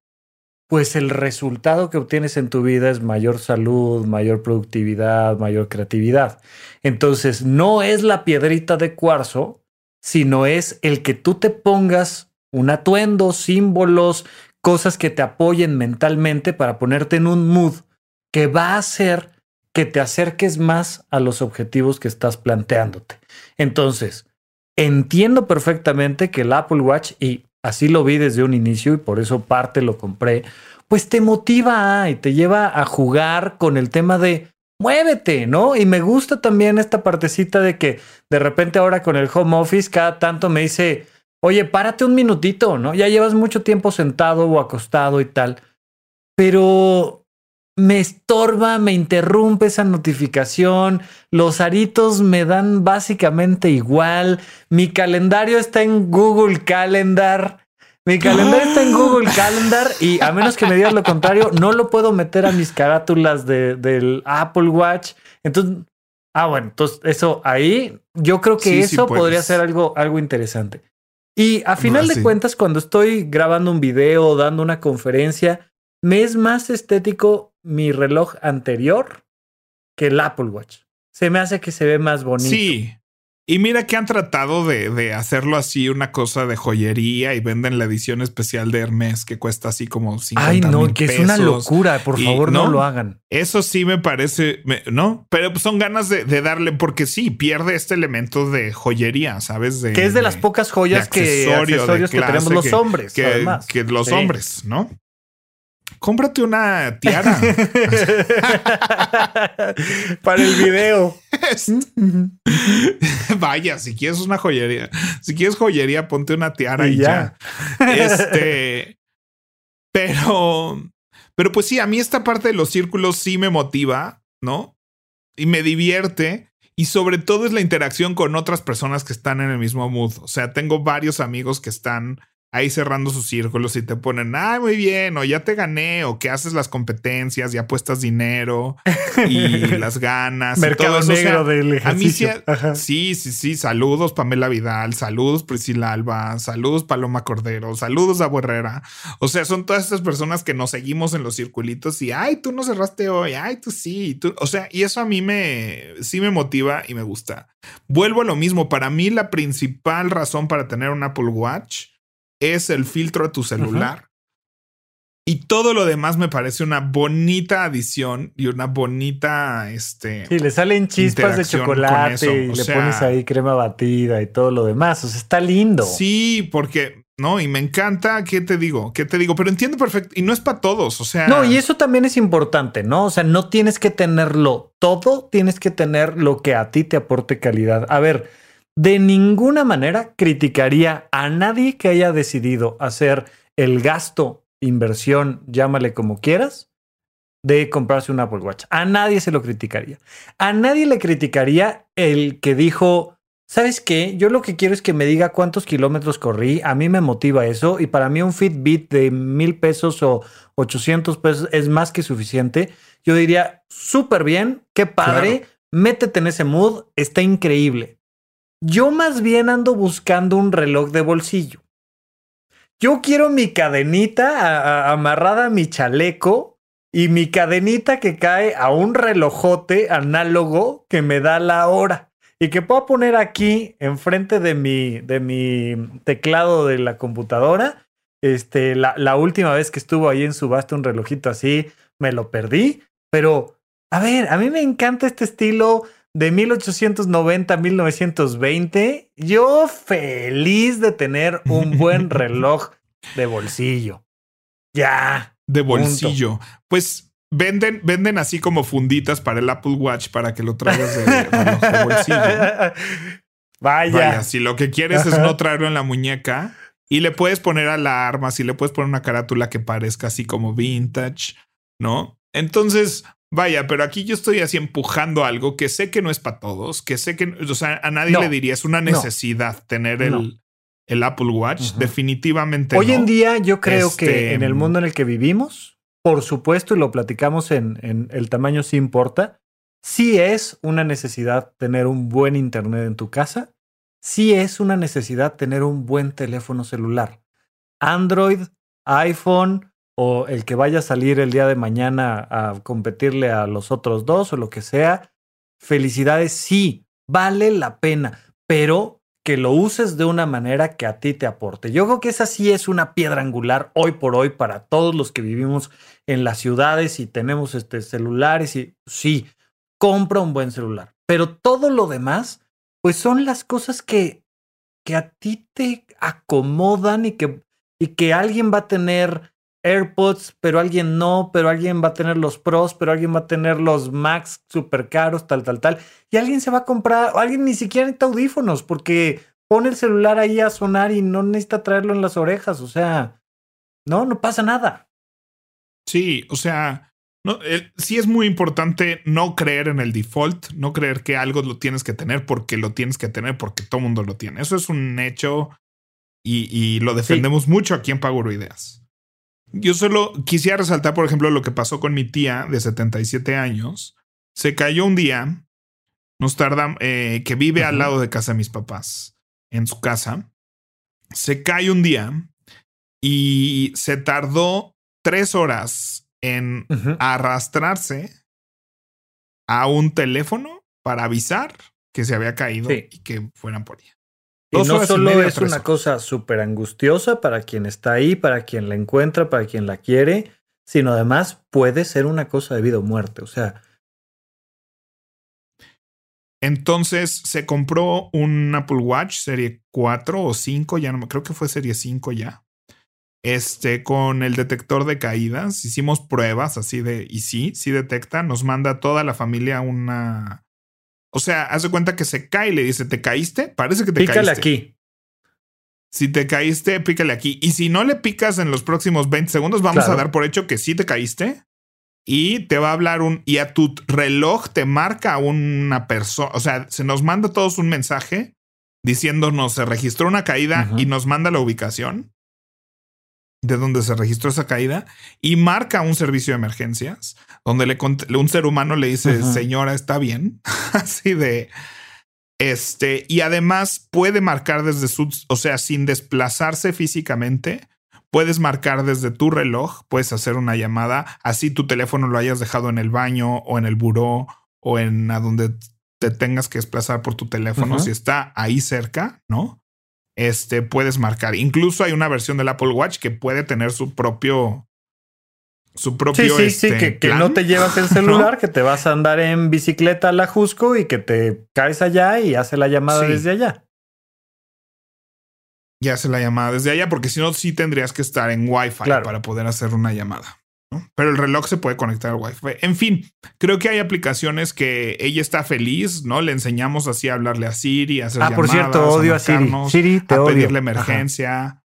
pues el resultado que obtienes en tu vida es mayor salud, mayor productividad, mayor creatividad. Entonces, no es la piedrita de cuarzo, sino es el que tú te pongas un atuendo, símbolos, cosas que te apoyen mentalmente para ponerte en un mood que va a hacer que te acerques más a los objetivos que estás planteándote. Entonces, entiendo perfectamente que el Apple Watch, y así lo vi desde un inicio y por eso parte lo compré, pues te motiva y te lleva a jugar con el tema de muévete, ¿no? Y me gusta también esta partecita de que de repente ahora con el home office cada tanto me dice, oye, párate un minutito, ¿no? Ya llevas mucho tiempo sentado o acostado y tal. Pero me estorba, me interrumpe esa notificación, los aritos me dan básicamente igual, mi calendario está en Google Calendar. Mi calendario está en Google Calendar y a menos que me digas lo contrario, no lo puedo meter a mis carátulas de, del Apple Watch. Entonces, ah, bueno, entonces eso ahí, yo creo que eso podría ser algo, algo interesante. Y a final de cuentas, cuando estoy grabando un video o dando una conferencia, me es más estético mi reloj anterior que el Apple Watch. Se me hace que se ve más bonito. Sí. Y mira que han tratado de, hacerlo así, una cosa de joyería y venden la edición especial de Hermes que cuesta así como 50 Ay, no, que es una locura. Por favor, no, lo hagan. Eso sí me parece, ¿no? Pero son ganas de, darle, porque sí, pierde este elemento de joyería, ¿sabes? De, que es de, las pocas joyas que, accesorios que tenemos los hombres. Que, además. que los hombres, ¿no? Cómprate una tiara. Para el video. Vaya, si quieres una joyería, si quieres joyería, ponte una tiara y, ya. Este, pero, pero pues sí, a mí esta parte de los círculos sí me motiva, ¿no? Y me divierte. Y sobre todo es la interacción con otras personas que están en el mismo mood. O sea, tengo varios amigos que están ahí cerrando sus círculos y te ponen, ay, muy bien, o ya te gané, o que haces las competencias y apuestas dinero y las ganas. Mercado y negro del ejercicio. A mí sí, sí, sí, saludos Pamela Vidal, saludos Priscila Alba, saludos Paloma Cordero, saludos a Herrera. O sea, son todas estas personas que nos seguimos en los circulitos y, ay, tú no cerraste hoy, ay, tú sí, tú, o sea, y eso a mí me, sí me motiva y me gusta. Vuelvo a lo mismo, para mí la principal razón para tener un Apple Watch es el filtro a tu celular. Y todo lo demás me parece una bonita adición y una bonita, este. Sí, le salen chispas de chocolate y le pones ahí crema batida y todo lo demás. O sea, está lindo. Sí, porque no, y me encanta, ¿qué te digo? ¿Qué te digo? Pero entiendo perfecto, y no es para todos, o sea... No, y eso también es importante, ¿no? O sea, no tienes que tenerlo todo, tienes que tener lo que a ti te aporte calidad. A ver, de ninguna manera criticaría a nadie que haya decidido hacer el gasto, inversión, llámale como quieras, de comprarse un Apple Watch. A nadie se lo criticaría. A nadie le criticaría el que dijo, ¿sabes qué? Yo lo que quiero es que me diga cuántos kilómetros corrí. A mí me motiva eso y para mí un Fitbit de mil pesos o 800 pesos es más que suficiente. Yo diría, súper bien, qué padre, métete en ese mood, está increíble. Yo más bien ando buscando un reloj de bolsillo. Yo quiero mi cadenita amarrada a mi chaleco y mi cadenita que cae a un relojote análogo que me da la hora y que puedo poner aquí enfrente de mi, de mi teclado de la computadora. Este, la, la última vez que estuvo ahí en subasta un relojito así, me lo perdí, pero a ver, a mí me encanta este estilo de 1890 a 1920, yo feliz de tener un buen reloj de bolsillo. Ya. De bolsillo. Pues venden, venden así como funditas para el Apple Watch para que lo traigas de, de bolsillo. Vaya. Vaya. Si lo que quieres es no traerlo en la muñeca y le puedes poner alarmas y le puedes poner una carátula que parezca así como vintage, ¿no? Entonces, Vaya, pero aquí yo estoy así empujando algo que sé que no es para todos, que sé que, o sea, a nadie le diría, es una necesidad tener el, el, Apple Watch, definitivamente. Hoy en día yo creo que este, en el mundo en el que vivimos, por supuesto, y lo platicamos en, en el tamaño sí importa, sí es una necesidad tener un buen Internet en tu casa, sí es una necesidad tener un buen teléfono celular. Android, iPhone, o el que vaya a salir el día de mañana a competirle a los otros dos o lo que sea, felicidades, sí, vale la pena, pero que lo uses de una manera que a ti te aporte. Yo creo que esa sí es una piedra angular hoy por hoy para todos los que vivimos en las ciudades y tenemos este celulares y sí, compra un buen celular, pero todo lo demás pues son las cosas que que a ti te acomodan y que y que alguien va a tener AirPods, pero alguien no, pero alguien va a tener los Pros, pero alguien va a tener los Max super caros, tal, tal, tal. Y alguien se va a comprar, o alguien ni siquiera necesita audífonos porque pone el celular ahí a sonar y no necesita traerlo en las orejas. O sea, no, no pasa nada. Sí, o sea, No, sí es muy importante no creer en el default, no creer que algo lo tienes que tener porque lo tienes que tener porque todo mundo lo tiene. Eso es un hecho y, lo defendemos mucho aquí en Paguro Ideas. Yo solo quisiera resaltar, por ejemplo, lo que pasó con mi tía de 77 años. Se cayó un día, nos tarda, eh, que vive al lado de casa de mis papás, en su casa. Se cae un día y se tardó tres horas en arrastrarse a un teléfono para avisar que se había caído y que fueran por ella. Y no solo es una cosa súper angustiosa para quien está ahí, para quien la encuentra, para quien la quiere, sino además puede ser una cosa de vida o muerte. O sea. Entonces se compró un Apple Watch serie 4 o 5, ya no me creo que fue serie 5 ya este, con el detector de caídas. Hicimos pruebas así de, y sí, sí detecta, nos manda toda la familia una... O sea, hace cuenta que se cae y le dice, ¿te caíste? Parece que te pícale aquí. Si te caíste, pícale aquí. Y si no le picas en los próximos 20 segundos, vamos a dar por hecho que sí te caíste. Y te va a hablar un... Y a tu reloj te marca una persona. O sea, se nos manda todos un mensaje diciéndonos, se registró una caída y nos manda la ubicación de donde se registró esa caída y marca un servicio de emergencias donde le, un ser humano le dice, señora, está bien. Así de este, y además puede marcar desde su, o sea, sin desplazarse físicamente, puedes marcar desde tu reloj, puedes hacer una llamada, así tu teléfono lo hayas dejado en el baño o en el buró o en a donde te tengas que desplazar por tu teléfono, si está ahí cerca, ¿no? Este, puedes marcar. Incluso hay una versión del Apple Watch que puede tener su propio. Su propio. Sí, sí, sí, este, que, no te llevas el celular, que te vas a andar en bicicleta a la Jusco y que te caes allá y hace la llamada desde allá. Y hace la llamada desde allá, porque si no, sí tendrías que estar en Wi-Fi para poder hacer una llamada. Pero el reloj se puede conectar al Wi-Fi. En fin, creo que hay aplicaciones que ella está feliz, ¿no? Le enseñamos así a hablarle a Siri, a hacer ah, por cierto, odio a, Siri. Siri, te a pedirle emergencia.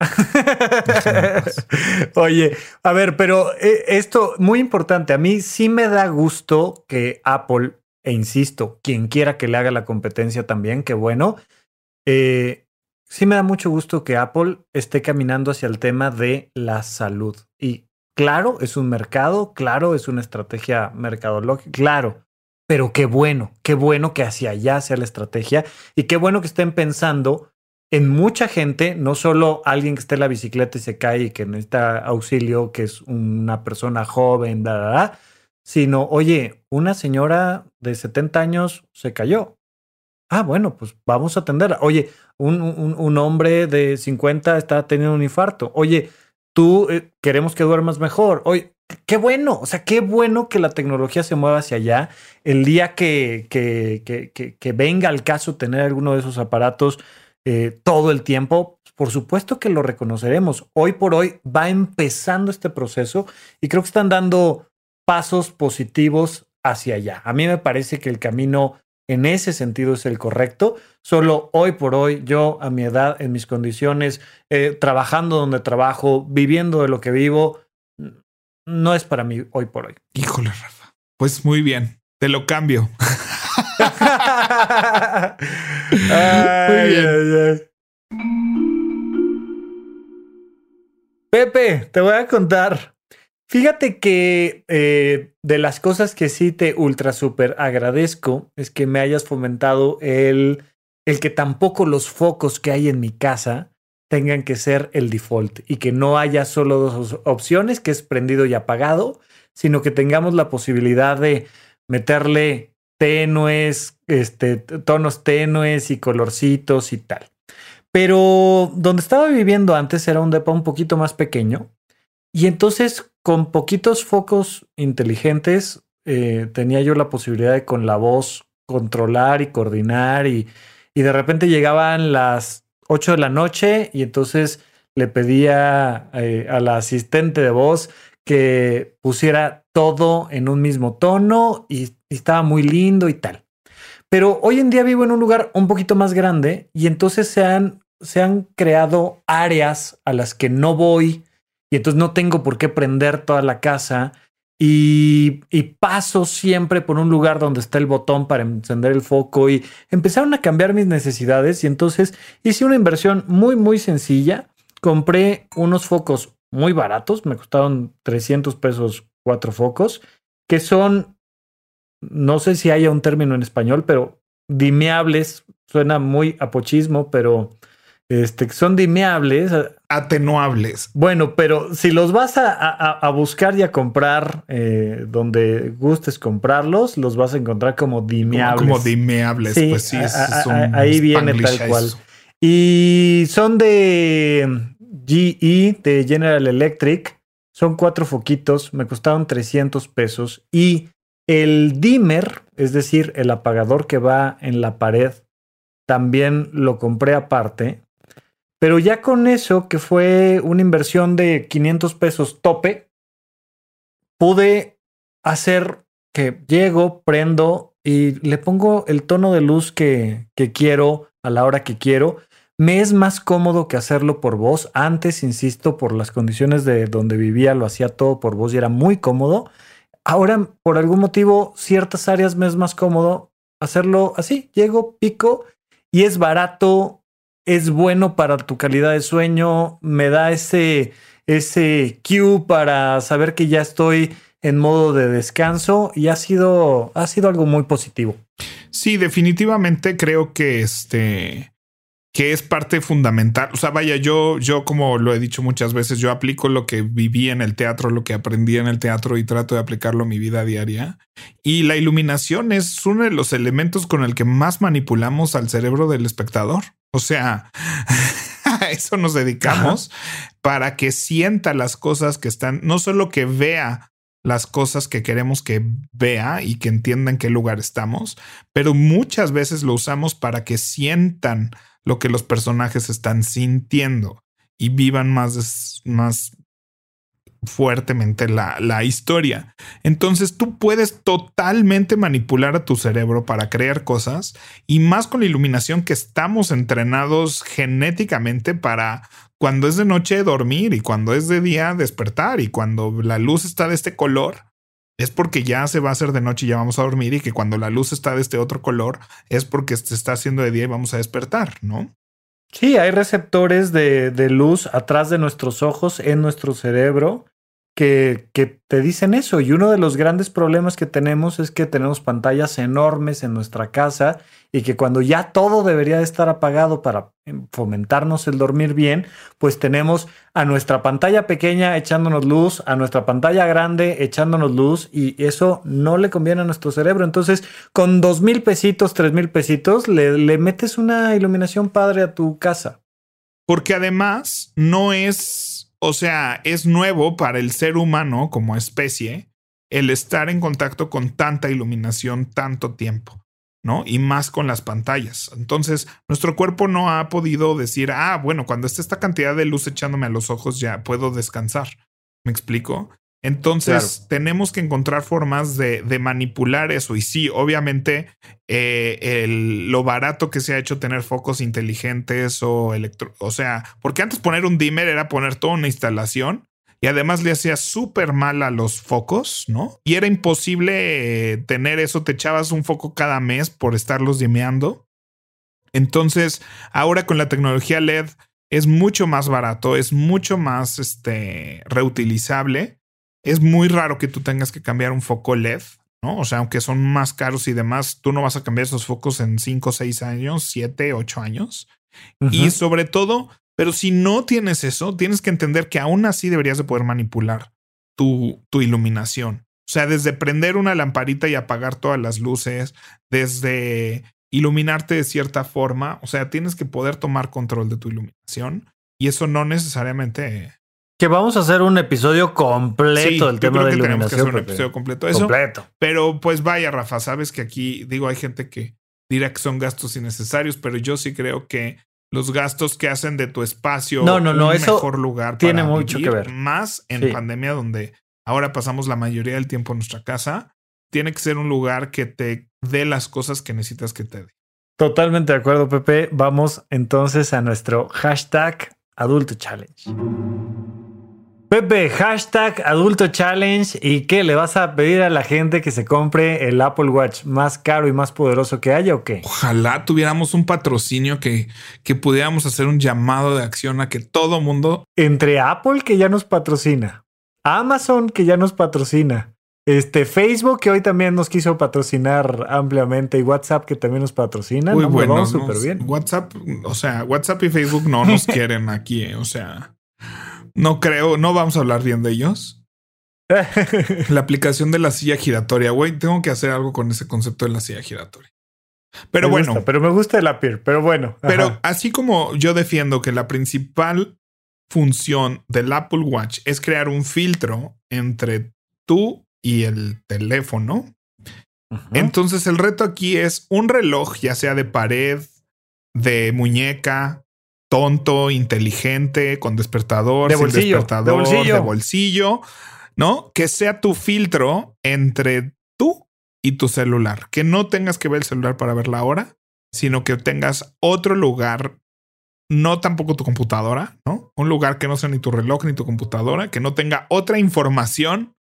Oye, a ver, pero eh, esto muy importante. A mí sí me da gusto que Apple, e insisto, quien quiera que le haga la competencia también, que bueno, eh, sí me da mucho gusto que Apple esté caminando hacia el tema de la salud. Y claro, es un mercado, claro, es una estrategia mercadológica, claro. Pero qué bueno, qué bueno que hacia allá sea la estrategia y qué bueno que estén pensando en mucha gente, no solo alguien que esté en la bicicleta y se cae y que necesita auxilio, que es una persona joven, sino, oye, una señora de 70 años se cayó. Ah, bueno, pues vamos a atenderla. Oye, un, hombre de 50 está teniendo un infarto. Oye, tú eh, queremos que duermas mejor. Oye, qué bueno, o sea, qué bueno que la tecnología se mueva hacia allá. El día que, que, que, que venga al caso tener alguno de esos aparatos eh, todo el tiempo, por supuesto que lo reconoceremos. Hoy por hoy va empezando este proceso y creo que están dando pasos positivos hacia allá. A mí me parece que el camino en ese sentido es el correcto. Solo hoy por hoy, yo a mi edad, en mis condiciones, eh, trabajando donde trabajo, viviendo de lo que vivo, no es para mí hoy por hoy. Híjole, Rafa. Pues muy bien, te lo cambio. muy bien. Pepe, te voy a contar. Fíjate que eh, de las cosas que sí te ultra super agradezco es que me hayas fomentado el, el que tampoco los focos que hay en mi casa tengan que ser el default y que no haya solo dos opciones, que es prendido y apagado, sino que tengamos la posibilidad de meterle tenues, este, tonos tenues y colorcitos y tal. Pero donde estaba viviendo antes era un depa un poquito más pequeño y entonces con poquitos focos inteligentes eh, tenía yo la posibilidad de con la voz controlar y coordinar y, y de repente llegaban las 8 de la noche y entonces le pedía eh, a la asistente de voz que pusiera todo en un mismo tono y, y, estaba muy lindo y tal. Pero hoy en día vivo en un lugar un poquito más grande y entonces se han, se han creado áreas a las que no voy y entonces no tengo por qué prender toda la casa y, paso siempre por un lugar donde está el botón para encender el foco y empezaron a cambiar mis necesidades y entonces hice una inversión muy muy sencilla. Compré unos focos muy baratos, me costaron 300 pesos cuatro focos, que son, no sé si haya un término en español, pero dimeables, suena muy apochismo, pero este, son dimeables. Atenuables. Bueno, pero si los vas a, buscar y a comprar eh, donde gustes comprarlos, los vas a encontrar como dimeables. Como, dimeables, pues sí. ahí viene tal cual. Y son de GE, de General Electric. Son cuatro foquitos, me costaron 300 pesos. Y el dimmer, es decir, el apagador que va en la pared, también lo compré aparte pero ya con eso, que fue una inversión de 500 pesos tope, pude hacer que llego, prendo y le pongo el tono de luz que, que quiero a la hora que quiero. Me es más cómodo que hacerlo por voz. Antes, insisto, por las condiciones de donde vivía, lo hacía todo por voz y era muy cómodo. Ahora, por algún motivo, ciertas áreas me es más cómodo hacerlo así. Llego, pico y es barato, es bueno para tu calidad de sueño, me da ese, ese cue para saber que ya estoy en modo de descanso y ha sido, ha sido algo muy positivo. Sí, definitivamente creo que este que es parte fundamental. O sea, vaya, yo, yo como lo he dicho muchas veces, yo aplico lo que viví en el teatro, lo que aprendí en el teatro y trato de aplicarlo a mi vida diaria. Y la iluminación es uno de los elementos con el que más manipulamos al cerebro del espectador. O sea, a eso nos dedicamos para que sienta las cosas que están, no solo que vea las cosas que queremos que vea y que entienda en qué lugar estamos, pero muchas veces lo usamos para que sientan lo que los personajes están sintiendo y vivan más, más fuertemente la, la, historia. Entonces tú puedes totalmente manipular a tu cerebro para crear cosas y más con la iluminación que estamos entrenados genéticamente para cuando es de noche dormir y cuando es de día despertar y cuando la luz está de este color es porque ya se va a hacer de noche y ya vamos a dormir y que cuando la luz está de este otro color es porque se está haciendo de día y vamos a despertar, ¿no? Sí, hay receptores de, de luz atrás de nuestros ojos en nuestro cerebro que, te dicen eso. Y uno de los grandes problemas que tenemos es que tenemos pantallas enormes en nuestra casa y que cuando ya todo debería de estar apagado para em, fomentarnos el dormir bien, pues tenemos a nuestra pantalla pequeña echándonos luz, a nuestra pantalla grande echándonos luz y eso no le conviene a nuestro cerebro. Entonces, con dos mil pesitos, tres mil pesitos, le metes una iluminación padre a tu casa. Porque además no es o sea, es nuevo para el ser humano como especie el estar en contacto con tanta iluminación tanto tiempo, ¿no? Y más con las pantallas. Entonces, nuestro cuerpo no ha podido decir, ah, bueno, cuando esté esta cantidad de luz echándome a los ojos ya puedo descansar. ¿Me explico? Entonces, tenemos que encontrar formas de, manipular eso. Y sí, obviamente, eh, lo barato que se ha hecho tener focos inteligentes o electro. O sea, porque antes poner un dimmer era poner toda una instalación y además le hacía súper mal a los focos, ¿no? Y era imposible eh, tener eso. Te echabas un foco cada mes por estarlos dimeando. Entonces, ahora con la tecnología LED es mucho más barato, es mucho más este, reutilizable es muy raro que tú tengas que cambiar un foco LED, ¿no? O sea, aunque son más caros y demás, tú no vas a cambiar esos focos en 5, 6 años, 7, 8 años. Y sobre todo, pero si no tienes eso, tienes que entender que aún así deberías de poder manipular tu, tu iluminación. O sea, desde prender una lamparita y apagar todas las luces, desde iluminarte de cierta forma, o sea, tienes que poder tomar control de tu iluminación y eso no necesariamente que vamos a hacer un episodio completo del tema de iluminación. Tenemos que hacer un episodio completo eso. Completo. Pero pues vaya, Rafa, sabes que aquí digo, hay gente que dirá que son gastos innecesarios, pero yo sí creo que los gastos que hacen de tu espacio no, no, no, un mejor lugar tiene mucho que ver. Más en pandemia donde ahora pasamos la mayoría del tiempo en nuestra casa, tiene que ser un lugar que te dé las cosas que necesitas que te dé. Totalmente de acuerdo, Pepe. Vamos entonces a nuestro hashtag Adulto Challenge. Pepe, hashtag adulto challenge. ¿Y qué le vas a pedir a la gente que se compre el Apple Watch más caro y más poderoso que haya o qué? Ojalá tuviéramos un patrocinio que, que pudiéramos hacer un llamado de acción a que todo mundo. Entre Apple, que ya nos patrocina, Amazon, que ya nos patrocina, este Facebook, que hoy también nos quiso patrocinar ampliamente, y WhatsApp, que también nos patrocina. Muy bueno, súper bien. WhatsApp, o sea, WhatsApp y Facebook no nos quieren aquí, eh, o sea. No creo, no vamos a hablar bien de ellos. la aplicación de la silla giratoria, güey, tengo que hacer algo con ese concepto de la silla giratoria. Pero bueno. pero me gusta el APIR, pero bueno. Pero así como yo defiendo que la principal función del Apple Watch es crear un filtro entre tú y el teléfono. Entonces el reto aquí es un reloj, ya sea de pared, de muñeca, tonto, inteligente, con despertador, de bolsillo, despertador, de bolsillo. de bolsillo, ¿no? Que sea tu filtro entre tú y tu celular. Que no tengas que ver el celular para ver la hora, sino que tengas otro lugar, no tampoco tu computadora, ¿no? Un lugar que no sea ni tu reloj ni tu computadora, que no tenga otra información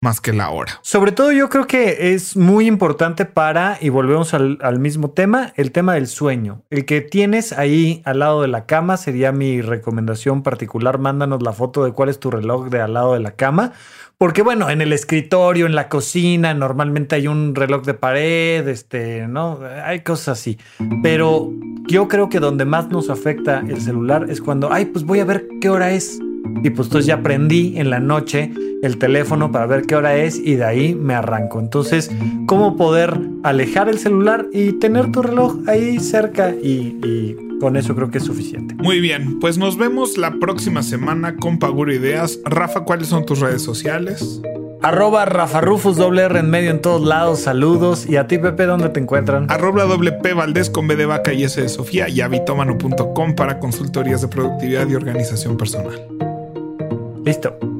más que la hora. Sobre todo yo creo que es muy importante para, y volvemos al, mismo tema, el tema del sueño. El que tienes ahí al lado de la cama sería mi recomendación particular. Mándanos la foto de cuál es tu reloj de al lado de la cama. Porque bueno, en el escritorio, en la cocina, normalmente hay un reloj de pared, este, ¿no? Hay cosas así. Pero yo creo que donde más nos afecta el celular es cuando, ay, pues voy a ver qué hora es. Y pues entonces ya prendí en la noche el teléfono para ver qué hora es y de ahí me arranco. Entonces, ¿cómo poder alejar el celular y tener tu reloj ahí cerca? Y, con eso creo que es suficiente. Muy bien, pues nos vemos la próxima semana con Paguro Ideas. Rafa, ¿cuáles son tus redes sociales? Arroba Rafa Rufus, doble R en medio en todos lados. Saludos. ¿Y a ti, Pepe, dónde te encuentran? Arroba doble P Valdés con B de vaca y S de Sofía y habitomano.com para consultorías de productividad y organización personal. Listo.